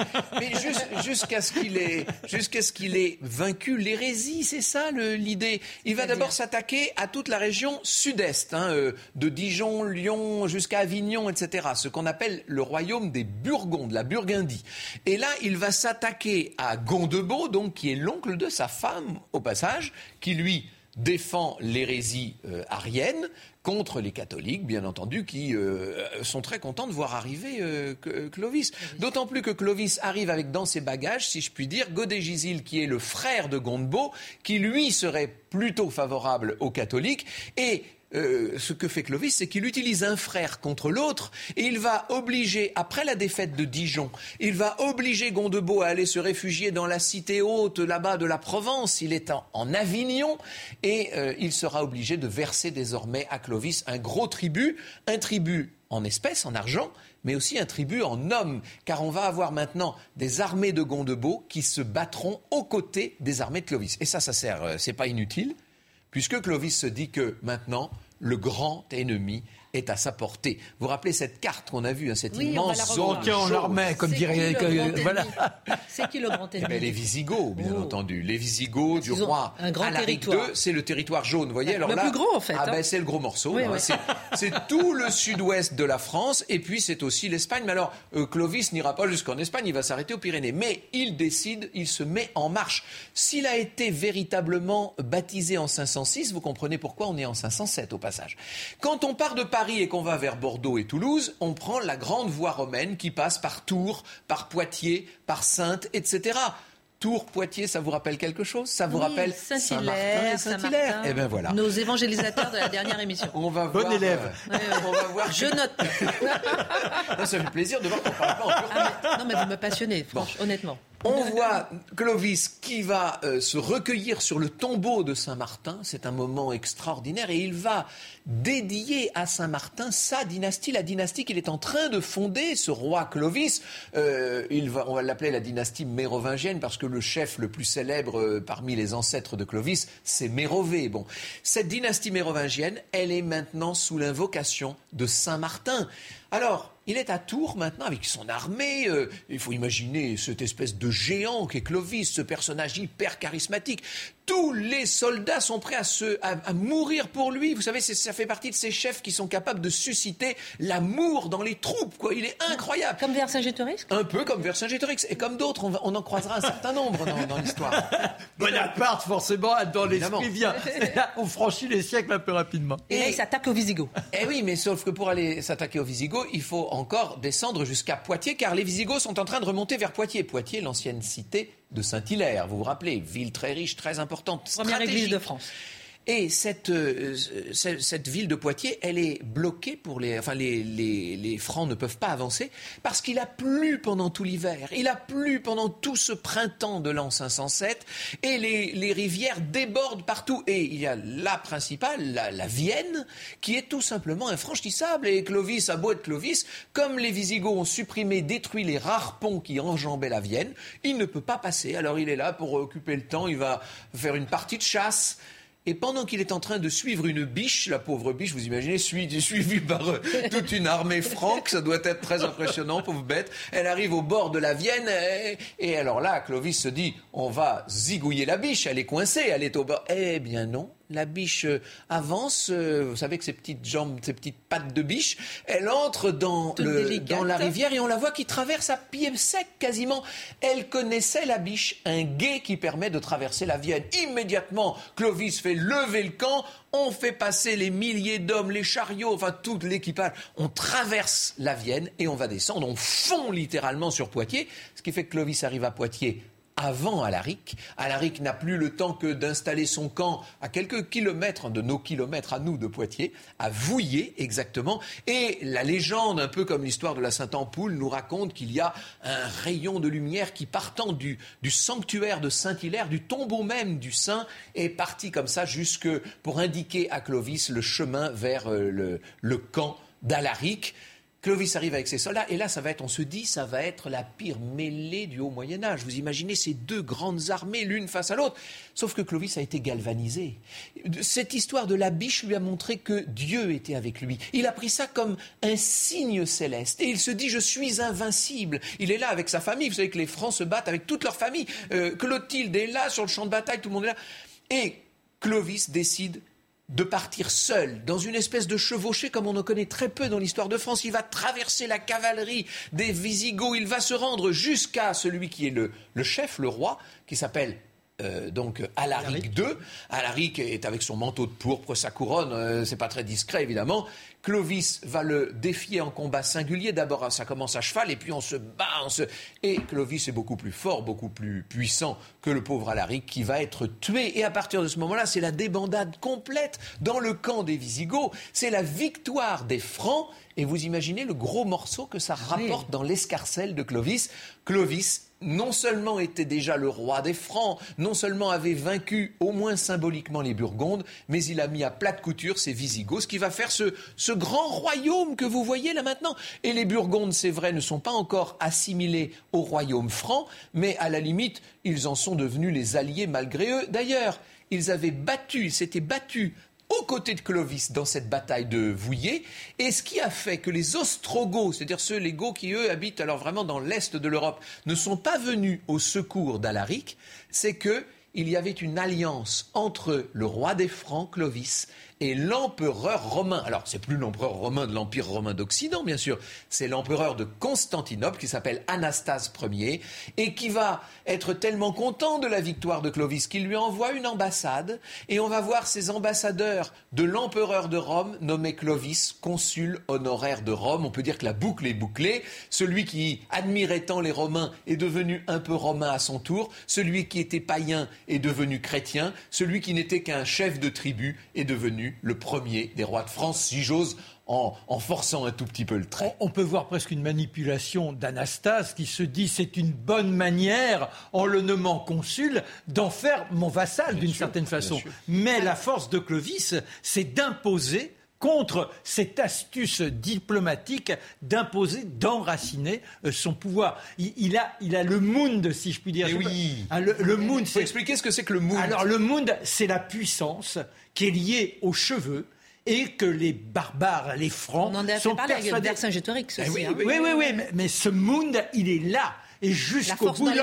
jusqu'à ce qu'il ait, jusqu'à ce qu'il ait vaincu l'hérésie, c'est ça l'idée. Il va d'abord s'attaquer à toute la région sud-est, hein, euh, de Dijon, Lyon jusqu'à Avignon, etc. Ce qu'on appelle le royaume des Burgondes, la Burgundie. Et là, il va s'attaquer à Gondebaud, donc qui est l'oncle de sa femme, au passage, qui lui défend l'hérésie euh, arienne contre les catholiques, bien entendu, qui euh, sont très contents de voir arriver euh, Clovis. D'autant plus que Clovis arrive avec dans ses bagages, si je puis dire, Godégisil, qui est le frère de Gondebaud, qui lui serait plutôt favorable aux catholiques, et euh, ce que fait Clovis, c'est qu'il utilise un frère contre l'autre et il va obliger, après la défaite de Dijon, il va obliger Gondebaud à aller se réfugier dans la cité haute là-bas de la Provence. Il est en, Avignon et euh, il sera obligé de verser désormais à Clovis un gros tribut, un tribut en espèces, en argent, mais aussi un tribut en hommes, car on va avoir maintenant des armées de Gondebaud qui se battront aux côtés des armées de Clovis. Et ça, ça sert, euh, c'est pas inutile puisque Clovis se dit que maintenant, le grand ennemi est à sa portée. Vous vous rappelez cette carte qu'on a vue, hein, cette immense zone en armée, comme dirait. voilà. C'est qui le grand ennemi eh ben, Les Visigoths, bien oh. entendu. Les Visigoths du roi un grand Alaric II, c'est le territoire jaune. Vous voyez, alors le plus gros en fait. Ah ben, hein. c'est le gros morceau. C'est tout le sud-ouest de la France et puis c'est aussi l'Espagne. Mais alors, euh, Clovis n'ira pas jusqu'en Espagne, il va s'arrêter aux Pyrénées. Mais il décide, il se met en marche. S'il a été véritablement baptisé en 506, vous comprenez pourquoi on est en 507 au passage. Quand on part de Paris et qu'on va vers Bordeaux et Toulouse, on prend la grande voie romaine qui passe par Tours, par Poitiers, par Saintes, etc. Tours, Poitiers, ça vous rappelle quelque chose? Ça vous rappelle Saint-Hilaire, Saint-Hilaire? Eh ben voilà. Nos évangélisateurs de la dernière émission. On va bon élève. Euh, on va voir. Je note. ça fait plaisir de voir qu'on parle pas en ah, Non, mais vous me passionnez, franchement, honnêtement. On voit Clovis qui va euh, se recueillir sur le tombeau de Saint-Martin. C'est un moment extraordinaire et il va dédier à Saint-Martin sa dynastie, la dynastie qu'il est en train de fonder, ce roi Clovis. Euh, va, on va l'appeler la dynastie mérovingienne parce que le chef le plus célèbre euh, parmi les ancêtres de Clovis, c'est Mérové. Bon, cette dynastie mérovingienne, elle est maintenant sous l'invocation de Saint-Martin. Alors, il est à Tours maintenant avec son armée. Euh, il faut imaginer cette espèce de géant qu'est Clovis, ce personnage hyper charismatique. Tous les soldats sont prêts à, se, à, mourir pour lui. Vous savez, ça fait partie de ces chefs qui sont capables de susciter l'amour dans les troupes. Quoi. Il est incroyable. Comme Vercingétorix Un peu comme Vercingétorix. Et comme d'autres, on, on, en croisera un certain nombre dans, l'histoire. Bonaparte, forcément, dans l'esprit vient. on franchit les siècles un peu rapidement. Et, là, il s'attaque aux Visigoths. Eh oui, mais sauf que pour aller s'attaquer aux Visigoths, il faut encore descendre jusqu'à Poitiers, car les Visigoths sont en train de remonter vers Poitiers. Poitiers, l'ancienne cité de Saint-Hilaire, vous vous rappelez, ville très riche, très importante. Première église de France. Et cette, euh, cette, ville de Poitiers, elle est bloquée pour les. Enfin, les, les, Francs ne peuvent pas avancer parce qu'il a plu pendant tout l'hiver. Il a plu pendant tout ce printemps de l'an 507 et les, les, rivières débordent partout. Et il y a la principale, la, Vienne, qui est tout simplement infranchissable. Et Clovis, à beau être Clovis, comme les Visigoths ont supprimé, détruit les rares ponts qui enjambaient la Vienne, il ne peut pas passer. Alors il est là pour occuper le temps, il va faire une partie de chasse. Et pendant qu'il est en train de suivre une biche, la pauvre biche, vous imaginez, suivie par euh, toute une armée franque, ça doit être très impressionnant, pauvre bête. Elle arrive au bord de la Vienne, et, et alors là, Clovis se dit, on va zigouiller la biche, elle est coincée, elle est au bord. Eh bien non, la biche euh, avance, euh, vous savez que ces petites jambes, ces petites pattes de biche, elle entre dans, dans la rivière et on la voit qui traverse à pied sec quasiment. Elle connaissait la biche, un guet qui permet de traverser la Vienne. Immédiatement, Clovis fait lever le camp, on fait passer les milliers d'hommes, les chariots, enfin tout l'équipage. On traverse la Vienne et on va descendre, on fond littéralement sur Poitiers, ce qui fait que Clovis arrive à Poitiers avant Alaric. Alaric n'a plus le temps que d'installer son camp à quelques kilomètres de nos kilomètres à nous de Poitiers, à Vouillé exactement. Et la légende, un peu comme l'histoire de la Sainte-Ampoule, nous raconte qu'il y a un rayon de lumière qui partant du, sanctuaire de Saint-Hilaire, du tombeau même du saint, est parti comme ça jusque pour indiquer à Clovis le chemin vers euh, le camp d'Alaric. Clovis arrive avec ses soldats, et là, ça va être, on se dit, ça va être la pire mêlée du haut Moyen Âge. Vous imaginez ces deux grandes armées, l'une face à l'autre. Sauf que Clovis a été galvanisé. Cette histoire de la biche lui a montré que Dieu était avec lui. Il a pris ça comme un signe céleste, et il se dit, je suis invincible. Il est là avec sa famille. Vous savez que les Francs se battent avec toute leur famille. Euh, Clotilde est là sur le champ de bataille, tout le monde est là. Et Clovis décide de partir seul, dans une espèce de chevauchée comme on en connaît très peu dans l'histoire de France. Il va traverser la cavalerie des Visigoths, il va se rendre jusqu'à celui qui est le, le chef, le roi, qui s'appelle euh, donc Alaric II. Alaric est avec son manteau de pourpre, sa couronne, euh, c'est pas très discret évidemment. Clovis va le défier en combat singulier. D'abord, ça commence à cheval, et puis on se bat. Et Clovis est beaucoup plus fort, beaucoup plus puissant que le pauvre Alaric, qui va être tué. Et à partir de ce moment-là, c'est la débandade complète dans le camp des Visigoths. C'est la victoire des Francs. Et vous imaginez le gros morceau que ça rapporte dans l'escarcelle de Clovis. Clovis non seulement était déjà le roi des Francs, non seulement avait vaincu au moins symboliquement les Burgondes, mais il a mis à plat de couture ses Visigoths, ce qui va faire ce, ce grand royaume que vous voyez là maintenant. Et les Burgondes, c'est vrai, ne sont pas encore assimilés au royaume franc, mais à la limite, ils en sont devenus les alliés malgré eux. D'ailleurs, ils avaient battu, ils s'étaient battus aux côtés de Clovis dans cette bataille de Vouillé. Et ce qui a fait que les Ostrogoths, c'est-à-dire ceux, les Goths qui eux habitent alors vraiment dans l'est de l'Europe, ne sont pas venus au secours d'Alaric, c'est qu'il y avait une alliance entre le roi des Francs, Clovis, et l'empereur romain. Alors, c'est plus l'empereur romain de l'Empire romain d'Occident, bien sûr, c'est l'empereur de Constantinople qui s'appelle Anastase Ier et qui va être tellement content de la victoire de Clovis qu'il lui envoie une ambassade et on va voir ces ambassadeurs de l'empereur de Rome nommé Clovis, consul honoraire de Rome. On peut dire que la boucle est bouclée. Celui qui admirait tant les Romains est devenu un peu romain à son tour. Celui qui était païen est devenu chrétien. Celui qui n'était qu'un chef de tribu est devenu le premier des rois de France, si j'ose, en, forçant un tout petit peu le trait. On peut voir presque une manipulation d'Anastase qui se dit c'est une bonne manière, en le nommant consul, d'en faire mon vassal d'une certaine façon. Mais la force de Clovis, c'est d'imposer contre cette astuce diplomatique d'imposer, d'enraciner euh, son pouvoir. Il, a, il a le monde, si je puis dire. Eh oui. Ah, le, le Il faut expliquer ce que c'est que le monde. Alors le monde, c'est la puissance qui est liée aux cheveux et que les barbares, les francs, On en a sont persuadés. Avec eh oui, hein. oui, oui, oui, mais, ce monde, il est là. Et jusqu'au bout, il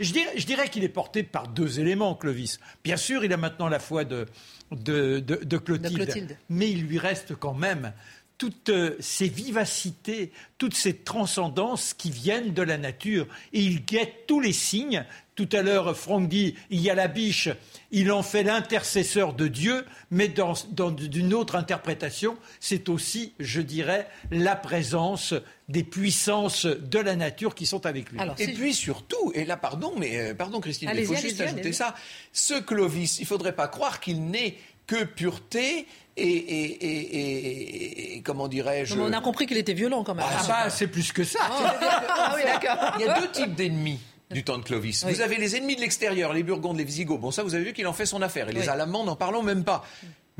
je dirais, je dirais qu'il est porté par deux éléments, Clovis. Bien sûr, il a maintenant la foi de, de, de, Clotilde, mais il lui reste quand même toutes euh, ces vivacités, toutes ces transcendances qui viennent de la nature. Et il guette tous les signes. Tout à l'heure, Franck dit, il y a la biche, il en fait l'intercesseur de Dieu, mais dans, dans d'une autre interprétation, c'est aussi, je dirais, la présence des puissances de la nature qui sont avec lui. et puis surtout, et là pardon, mais euh, pardon Christine, il faut juste ajouter ça, ce Clovis, il ne faudrait pas croire qu'il n'est que pureté et, comment dirais-je? On a compris qu'il était violent quand même. Ah, bah, c'est plus que ça. Ah, oui, d'accord. Il y a deux types d'ennemis du temps de Clovis. Vous avez les ennemis de l'extérieur, les Burgondes, les Visigoths. Bon, ça, vous avez vu qu'il en fait son affaire. Et les Allemands, n'en parlons même pas.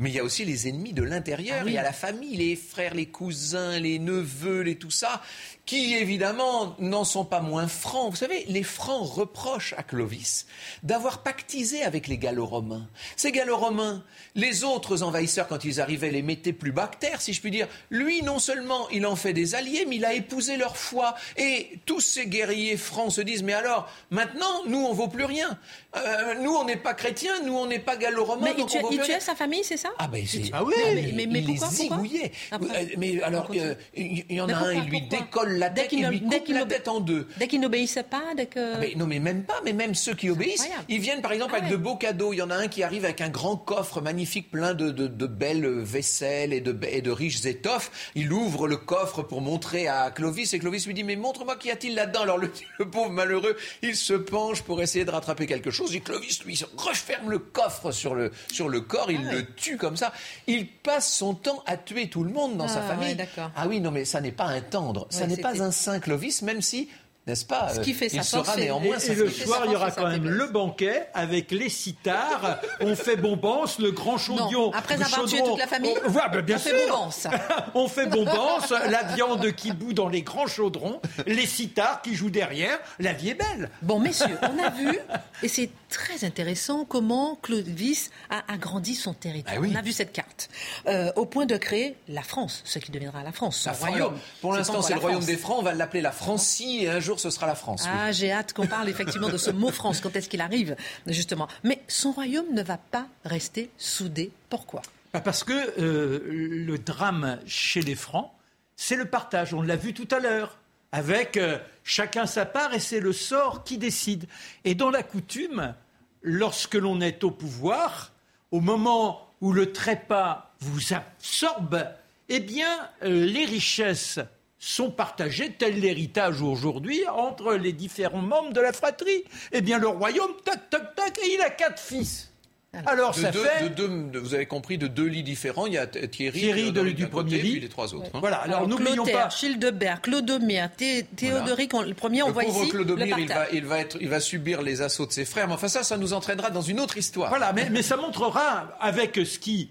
Mais il y a aussi les ennemis de l'intérieur. Ah il y a la famille, les frères, les cousins, les neveux, les tout ça, qui évidemment n'en sont pas moins francs. Vous savez, les francs reprochent à Clovis d'avoir pactisé avec les Gallo-Romains. Ces Gallo-Romains, les autres envahisseurs, quand ils arrivaient, les mettaient plus bactères, si je puis dire. Lui, non seulement il en fait des alliés, mais il a épousé leur foi. Et tous ces guerriers francs se disent, mais alors, maintenant, nous, on vaut plus rien. Euh, nous, on n'est pas chrétiens, nous, on n'est pas gallo-romains. Mais donc il, tuait sa famille, c'est ça? Ah, ben, c'est... Ah oui, mais, mais, il pourquoi, les zigouillait. Euh, mais alors, euh, il y en a un, il lui décolle la tête, il lui coupe la tête en deux. Dès qu'il n'obéissait pas, dès que... Ah, non, mais même pas, mais même ceux qui obéissent, ils viennent par exemple ah avec de beaux cadeaux. Il y en a un qui arrive avec un grand coffre magnifique plein de, de, belles vaisselles et de, et de riches étoffes. Il ouvre le coffre pour montrer à Clovis et Clovis lui dit mais montre-moi qu'y a-t-il là-dedans Alors le, le, pauvre malheureux, il se penche pour essayer de rattraper quelque chose. Et Clovis lui referme le coffre sur le, sur le corps, il ah le tue comme ça. Il passe son temps à tuer tout le monde dans sa ah famille. ah oui, non, mais ça n'est pas un tendre, ça n'est pas un saint Clovis, même si n'est-ce pas Ce qui fait Il sera néanmoins et, et le soir, il y aura quand même le banquet avec les citars. on fait bombance, le grand chaudron. après avoir tué toute la famille, on, bah, bien on fait bombance. on fait bombance, la viande qui bout dans les grands chaudrons, les citars qui jouent derrière. La vie est belle. Bon, messieurs, on a vu, et c'est très intéressant comment Clovis a agrandi son territoire. Ah on a vu cette carte. Euh, au point de créer la France, ce qui deviendra la France, son royaume. pour l'instant, c'est le royaume des Francs. On va l'appeler la Francie et un jour, ce sera la France. Ah, j'ai hâte qu'on parle effectivement de ce mot France. Quand est-ce qu'il arrive, justement Mais son royaume ne va pas rester soudé. Pourquoi? Bah, Parce que euh, le drame chez les Francs, c'est le partage. On l'a vu tout à l'heure avec euh, chacun sa part et c'est le sort qui décide. Et dans la coutume, lorsque l'on est au pouvoir, au moment où le trépas vous absorbe, eh bien, euh, les richesses sont partagées, tel l'héritage aujourd'hui, entre les différents membres de la fratrie. Eh bien, le royaume, tac, tac, tac, et il a quatre fils. Alors, ça fait. vous avez compris, de deux lits différents. Il y a Thierry, Thierry de, du premier lit. Puis les trois autres. Hein. Voilà, alors, n'oublions pas. Childebert, Clodomir, Théodoric, le premier, on le voit ici. Clodomir, il va, il, va être, il va subir les assauts de ses frères. Mais enfin, ça, ça nous entraînera dans une autre histoire. Voilà, mais, mais ça montrera, avec ce qui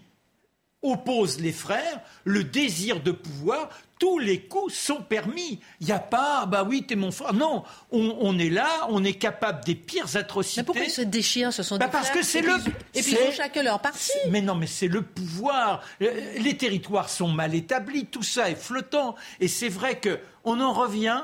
oppose les frères, le désir de pouvoir, tous les coups sont permis. Il n'y a pas, bah oui, t'es mon frère. Non, on, est là, on est capable des pires atrocités. Mais pourquoi ils se déchirent Ce sont bah des Parce que c'est le. Et puis ils ont chacun leur partie. Mais non, mais c'est le pouvoir. Euh, les territoires sont mal établis, tout ça est flottant. Et c'est vrai que on en revient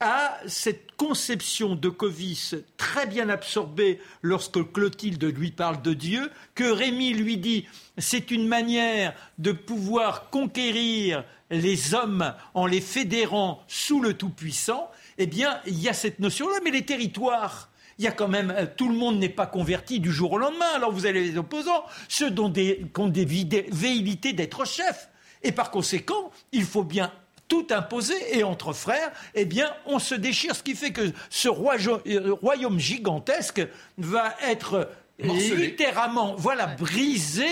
à cette conception de Covis très bien absorbée lorsque Clotilde lui parle de Dieu, que Rémy lui dit c'est une manière de pouvoir conquérir les hommes en les fédérant sous le Tout-Puissant, eh bien, il y a cette notion-là, mais les territoires, il y a quand même, euh, tout le monde n'est pas converti du jour au lendemain. Alors vous avez les opposants, ceux dont des, qui ont des velléités d'être chefs. Et par conséquent, il faut bien tout imposer et entre frères, eh bien, on se déchire, ce qui fait que ce euh, royaume gigantesque va être littéralement, voilà, brisé,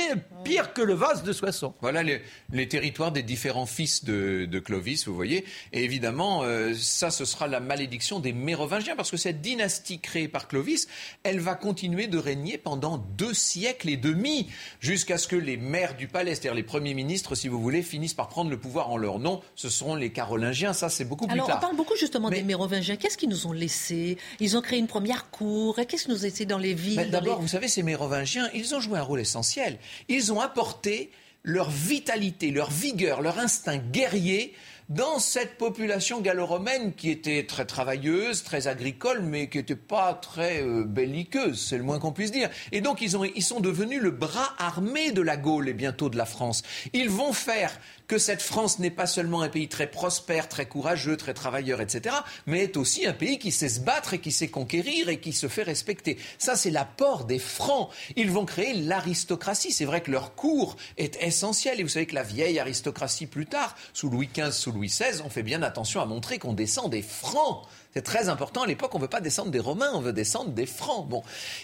pire que le vase de Soissons. Voilà les, territoires des différents fils de, Clovis, vous voyez. Et évidemment, euh, ça, ce sera la malédiction des Mérovingiens, parce que cette dynastie créée par Clovis, elle va continuer de régner pendant deux siècles et demi, jusqu'à ce que les maires du palais, c'est-à-dire les premiers ministres, si vous voulez, finissent par prendre le pouvoir en leur nom. Ce seront les Carolingiens, ça, c'est beaucoup plus tard. Alors, on parle beaucoup justement des Mérovingiens. Qu'est-ce qu'ils nous ont laissé Ils ont créé une première cour. Qu'est-ce qu'ils nous ont laissé dans les villes D'abord, vous savez, ces Mérovingiens, ils ont joué un rôle essentiel. Ils ont apporté leur vitalité, leur vigueur, leur instinct guerrier dans cette population gallo-romaine qui était très travailleuse, très agricole, mais qui n'était pas très euh, belliqueuse, c'est le moins qu'on puisse dire. Et donc ils, ont, ils sont devenus le bras armé de la Gaule et bientôt de la France. Ils vont faire que cette France n'est pas seulement un pays très prospère, très courageux, très travailleur, etc., mais est aussi un pays qui sait se battre et qui sait conquérir et qui se fait respecter. Ça, c'est l'apport des Francs. Ils vont créer l'aristocratie. C'est vrai que leur cour est essentiel. Et vous savez que la vieille aristocratie, plus tard, sous Louis XV, sous Louis XVI, on fait bien attention à montrer qu'on descend des Francs. C'est très important. À l'époque, on ne veut pas descendre des Romains, on veut descendre des Francs. Bon.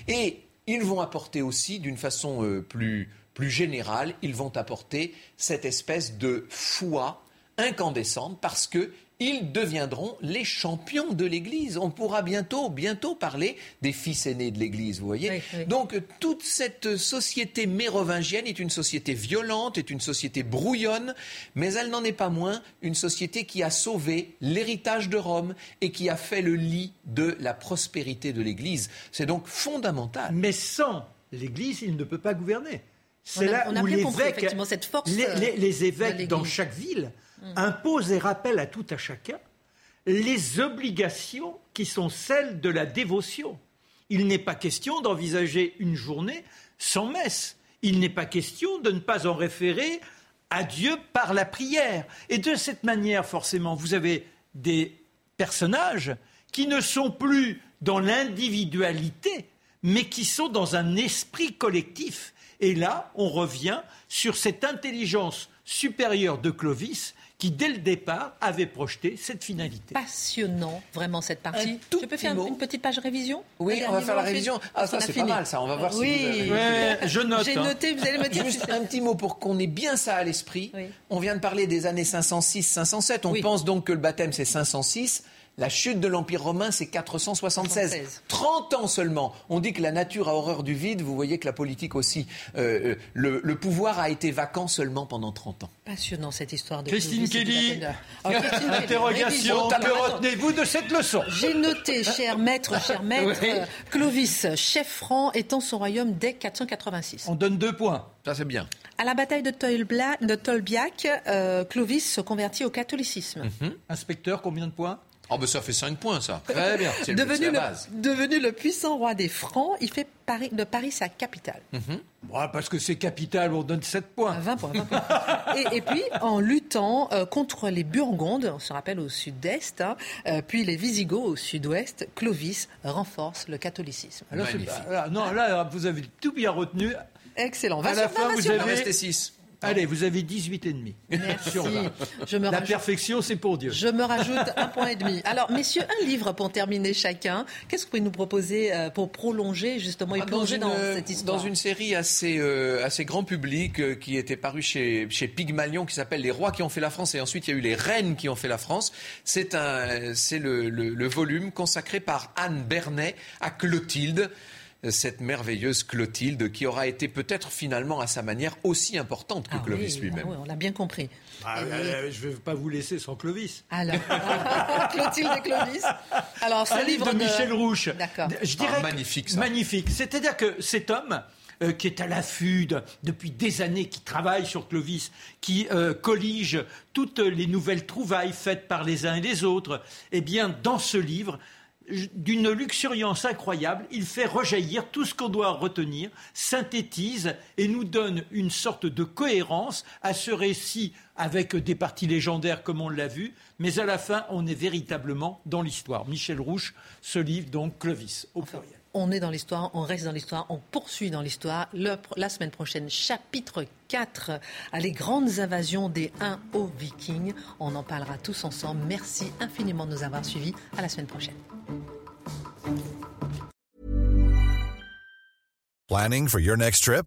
Et ils vont apporter aussi, d'une façon euh, plus, plus générale, ils vont apporter cette espèce de foi incandescente parce que ils deviendront les champions de l'Église. On pourra bientôt, bientôt parler des fils aînés de l'Église, vous voyez. Donc toute cette société mérovingienne est une société violente, est une société brouillonne, mais elle n'en est pas moins une société qui a sauvé l'héritage de Rome et qui a fait le lit de la prospérité de l'Église. C'est donc fondamental. Mais sans l'Église, il ne peut pas gouverner. C'est là où les évêques, cette force les, les évêques dans chaque ville Mm. impose et rappelle à tout à chacun les obligations qui sont celles de la dévotion. Il n'est pas question d'envisager une journée sans messe. Il n'est pas question de ne pas en référer à Dieu par la prière. Et de cette manière, forcément, vous avez des personnages qui ne sont plus dans l'individualité, mais qui sont dans un esprit collectif. Et là, on revient sur cette intelligence supérieure de Clovis qui, dès le départ, avait projeté cette finalité. Passionnant, vraiment, cette partie. Je peux faire une petite page révision Oui, on va faire la révision. Ah, ça, c'est pas mal, ça. On va voir oui. si vous avez... je note. J'ai hein. noté, vous allez me dire. Juste un petit mot pour qu'on ait bien ça à l'esprit. On vient de parler des années 506-507. On pense donc que le baptême, c'est 506. La chute de l'Empire romain, c'est 476. 30 ans seulement. On dit que la nature a horreur du vide. Vous voyez que la politique aussi. Euh, euh, le, pouvoir a été vacant seulement pendant 30 ans. Passionnant cette histoire de Christine Kelly. Oh, Interrogation. Que retenez-vous de cette leçon? J'ai noté, cher maître, cher maître, Clovis, chef franc, étant son royaume dès 486. On donne deux points. Ça, c'est bien. À la bataille de, Tolbiac, euh, Clovis se convertit au catholicisme. Mhm. Inspecteur, combien de points? Oh, ben ça fait 5 points, ça. Très bien. devenu, le, devenu le puissant roi des Francs, il fait Paris, de Paris sa capitale. Mhm. parce que c'est capitale, on donne 7 points. 20 points. et, puis, en luttant euh, contre les Burgondes, on se rappelle au sud-est, hein, euh, puis les Visigoths au sud-ouest, Clovis renforce le catholicisme. non, là, vous avez tout bien retenu. Excellent. à la fin, vous avez... 6. Allez, vous avez 18 et demi. Merci. Je me la perfection, c'est pour Dieu. Je me rajoute un point et demi. Alors, messieurs, un livre pour terminer chacun. Qu'est-ce que vous pouvez nous proposer euh, pour prolonger justement et ah, plonger dans, cette histoire Dans une série assez, euh, assez grand public euh, qui était parue chez, chez Pygmalion qui s'appelle Les rois qui ont fait la France et ensuite il y a eu les reines qui ont fait la France. C'est un, c'est le, le volume consacré par Anne Bernet à Clotilde cette merveilleuse Clotilde qui aura été peut-être finalement à sa manière aussi importante que ah Clovis lui-même. Ah on l'a bien compris. Ah, euh, je ne vais pas vous laisser sans Clovis. Alors, Clotilde et Clovis. Alors, ce livre, de, Michel Rouche. D'accord. Je dirais magnifique. Ça. Magnifique. C'est-à-dire que cet homme. Euh, qui est à l'affût depuis des années, qui travaille sur Clovis, qui euh, collige toutes les nouvelles trouvailles faites par les uns et les autres, eh bien, dans ce livre, d'une luxuriance incroyable, il fait rejaillir tout ce qu'on doit retenir, synthétise et nous donne une sorte de cohérence à ce récit avec des parties légendaires comme on l'a vu, mais à la fin, on est véritablement dans l'histoire. Michel Rouche, ce livre, donc Clovis, au pluriel on est dans l'histoire, on reste dans l'histoire, on poursuit dans l'histoire. La semaine prochaine, chapitre 4, à les grandes invasions des 1 aux Vikings. On en parlera tous ensemble. Merci infiniment de nous avoir suivis. À la semaine prochaine. Planning for your next trip?